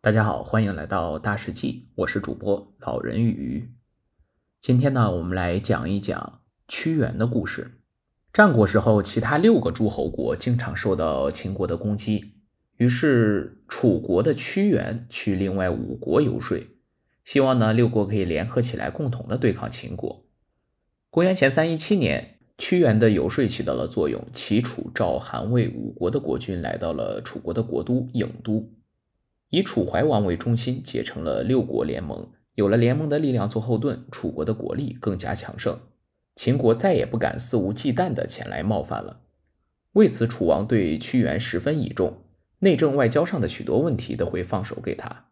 大家好，欢迎来到大世纪，我是主播老人与鱼。今天呢，我们来讲一讲屈原的故事。战国时候，其他六个诸侯国经常受到秦国的攻击，于是楚国的屈原去另外五国游说，希望呢六国可以联合起来，共同的对抗秦国。公元前三一七年，屈原的游说起到了作用，齐、楚、赵、韩、魏五国的国君来到了楚国的国都郢都。以楚怀王为中心，结成了六国联盟。有了联盟的力量做后盾，楚国的国力更加强盛。秦国再也不敢肆无忌惮地前来冒犯了。为此，楚王对屈原十分倚重，内政外交上的许多问题都会放手给他。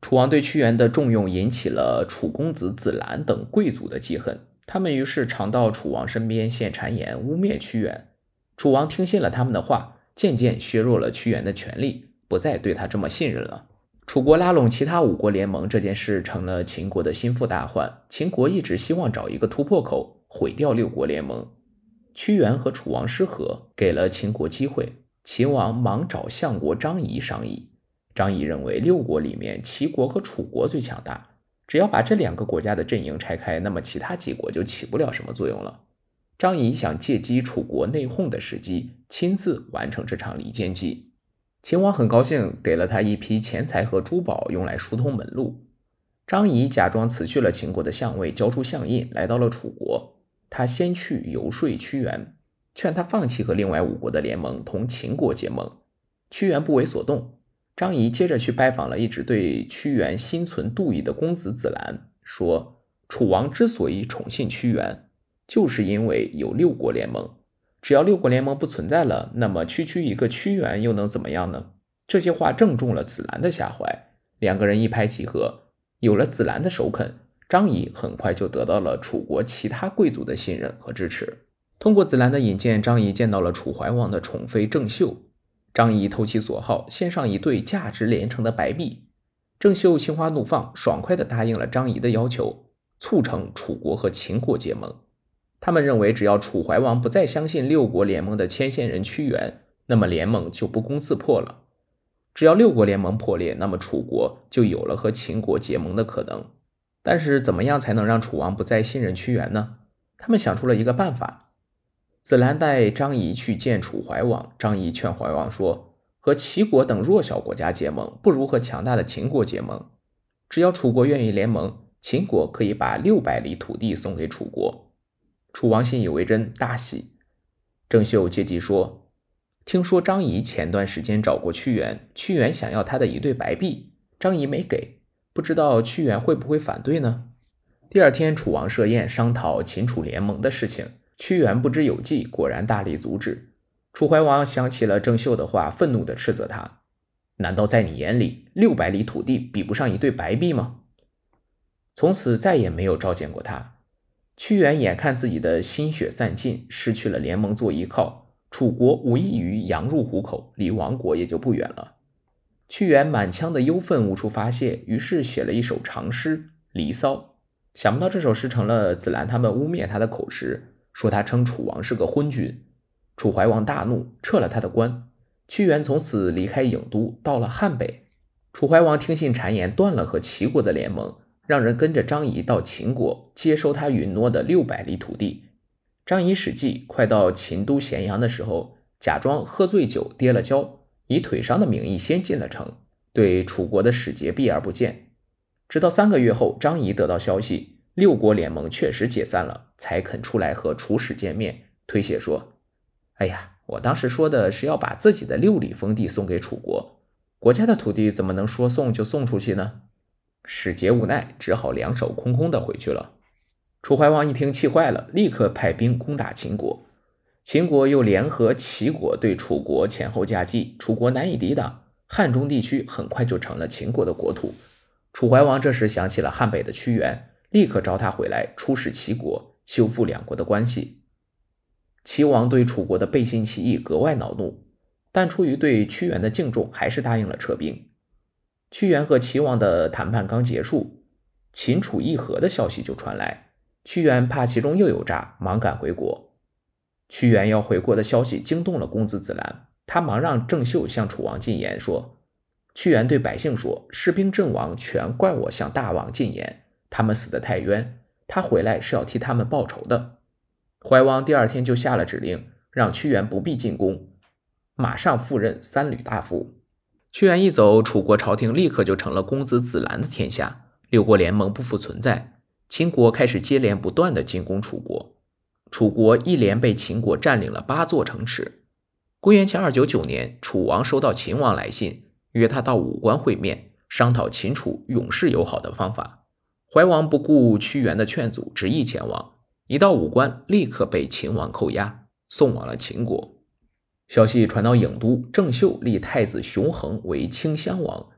楚王对屈原的重用引起了楚公子子兰等贵族的记恨，他们于是常到楚王身边献谗言，污蔑屈原。楚王听信了他们的话，渐渐削弱了屈原的权力。不再对他这么信任了。楚国拉拢其他五国联盟这件事成了秦国的心腹大患。秦国一直希望找一个突破口，毁掉六国联盟。屈原和楚王失和，给了秦国机会。秦王忙找相国张仪商议。张仪认为六国里面齐国和楚国最强大，只要把这两个国家的阵营拆开，那么其他几国就起不了什么作用了。张仪想借机楚国内讧的时机，亲自完成这场离间计。秦王很高兴，给了他一批钱财和珠宝，用来疏通门路。张仪假装辞去了秦国的相位，交出相印，来到了楚国。他先去游说屈原，劝他放弃和另外五国的联盟，同秦国结盟。屈原不为所动。张仪接着去拜访了一直对屈原心存妒意的公子子兰，说：“楚王之所以宠信屈原，就是因为有六国联盟。”只要六国联盟不存在了，那么区区一个屈原又能怎么样呢？这些话正中了子兰的下怀，两个人一拍即合。有了子兰的首肯，张仪很快就得到了楚国其他贵族的信任和支持。通过子兰的引荐，张仪见到了楚怀王的宠妃郑袖。张仪投其所好，献上一对价值连城的白璧。郑袖心花怒放，爽快地答应了张仪的要求，促成楚国和秦国结盟。他们认为，只要楚怀王不再相信六国联盟的牵线人屈原，那么联盟就不攻自破了。只要六国联盟破裂，那么楚国就有了和秦国结盟的可能。但是，怎么样才能让楚王不再信任屈原呢？他们想出了一个办法。子兰带张仪去见楚怀王，张仪劝怀王说：“和齐国等弱小国家结盟，不如和强大的秦国结盟。只要楚国愿意联盟，秦国可以把六百里土地送给楚国。”楚王信以为真，大喜。郑袖借机说：“听说张仪前段时间找过屈原，屈原想要他的一对白璧，张仪没给，不知道屈原会不会反对呢？”第二天，楚王设宴商讨秦楚联盟的事情，屈原不知有计，果然大力阻止。楚怀王想起了郑袖的话，愤怒地斥责他：“难道在你眼里，六百里土地比不上一对白璧吗？”从此再也没有召见过他。屈原眼看自己的心血散尽，失去了联盟做依靠，楚国无异于羊入虎口，离亡国也就不远了。屈原满腔的忧愤无处发泄，于是写了一首长诗《离骚》。想不到这首诗成了子兰他们污蔑他的口实，说他称楚王是个昏君。楚怀王大怒，撤了他的官。屈原从此离开郢都，到了汉北。楚怀王听信谗言，断了和齐国的联盟。让人跟着张仪到秦国接收他允诺的六百里土地。张仪使计，快到秦都咸阳的时候，假装喝醉酒跌了跤，以腿伤的名义先进了城，对楚国的使节避而不见。直到三个月后，张仪得到消息，六国联盟确实解散了，才肯出来和楚使见面，推卸说：“哎呀，我当时说的是要把自己的六里封地送给楚国，国家的土地怎么能说送就送出去呢？”使节无奈，只好两手空空的回去了。楚怀王一听，气坏了，立刻派兵攻打秦国。秦国又联合齐国对楚国前后夹击，楚国难以抵挡，汉中地区很快就成了秦国的国土。楚怀王这时想起了汉北的屈原，立刻召他回来出使齐国，修复两国的关系。齐王对楚国的背信弃义格外恼怒，但出于对屈原的敬重，还是答应了撤兵。屈原和齐王的谈判刚结束，秦楚议和的消息就传来。屈原怕其中又有诈，忙赶回国。屈原要回国的消息惊动了公子子兰，他忙让郑袖向楚王进言说：“屈原对百姓说：“士兵阵亡，全怪我向大王进言，他们死得太冤，他回来是要替他们报仇的。”怀王第二天就下了指令，让屈原不必进宫，马上赴任三闾大夫。屈原一走，楚国朝廷立刻就成了公子子兰的天下，六国联盟不复存在。秦国开始接连不断的进攻楚国，楚国一连被秦国占领了八座城池。公元前二九九年，楚王收到秦王来信。约他到武关会面，商讨秦楚永世友好的方法。怀王不顾屈原的劝阻，执意前往。一到武关，立刻被秦王扣押，送往了秦国。消息传到郢都，郑袖立太子熊衡为清襄王，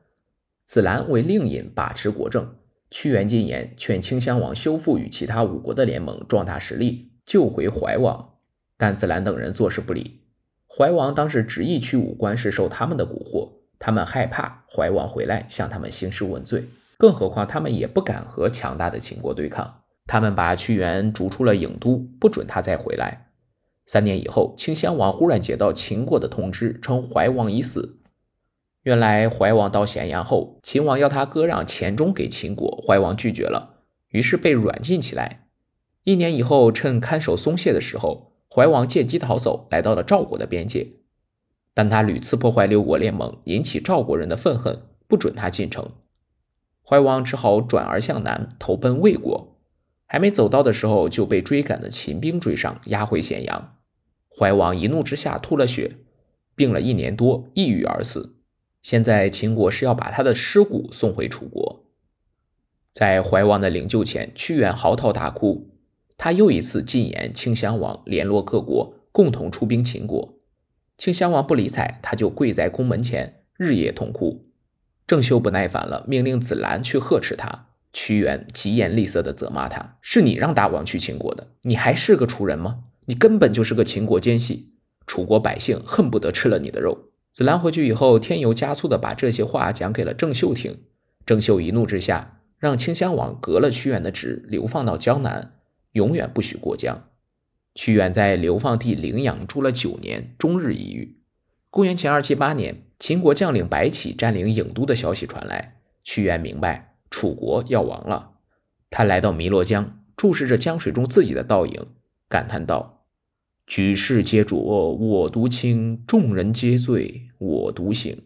子兰为令尹，把持国政。屈原进言劝清襄王修复与其他五国的联盟，壮大实力，救回怀王。但子兰等人坐视不理。怀王当时执意去武关，是受他们的蛊惑。他们害怕怀王回来向他们兴师问罪，更何况他们也不敢和强大的秦国对抗。他们把屈原逐出了郢都，不准他再回来。三年以后，清襄王忽然接到秦国的通知，称怀王已死。原来怀王到咸阳后，秦王要他割让黔中给秦国，怀王拒绝了，于是被软禁起来。一年以后，趁看守松懈的时候，怀王借机逃走，来到了赵国的边界。但他屡次破坏六国联盟，引起赵国人的愤恨，不准他进城。怀王只好转而向南，投奔魏国。还没走到的时候，就被追赶的秦兵追上，押回咸阳。怀王一怒之下吐了血，病了一年多，抑郁而死。现在秦国是要把他的尸骨送回楚国。在怀王的灵柩前，屈原嚎啕大哭。他又一次进言顷襄王，联络各国，共同出兵秦国。顷襄王不理睬，他就跪在宫门前，日夜痛哭。郑袖不耐烦了，命令子兰去呵斥他。屈原疾言厉色地责骂他：“是你让大王去秦国的，你还是个楚人吗？你根本就是个秦国奸细，楚国百姓恨不得吃了你的肉。”子兰回去以后，添油加醋地把这些话讲给了郑袖听。郑袖一怒之下，让清襄王革了屈原的职，流放到江南，永远不许过江。屈原在流放地陵阳住了九年，终日抑郁。公元前二七八年，秦国将领白起占领郢都的消息传来，屈原明白楚国要亡了。他来到汨罗江，注视着江水中自己的倒影，感叹道：“举世皆浊我独清，众人皆醉我独醒。”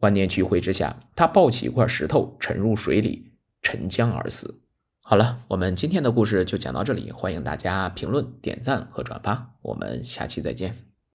万念俱灰之下，他抱起一块石头，沉入水里，沉江而死。好了，我们今天的故事就讲到这里，欢迎大家评论、点赞和转发，我们下期再见。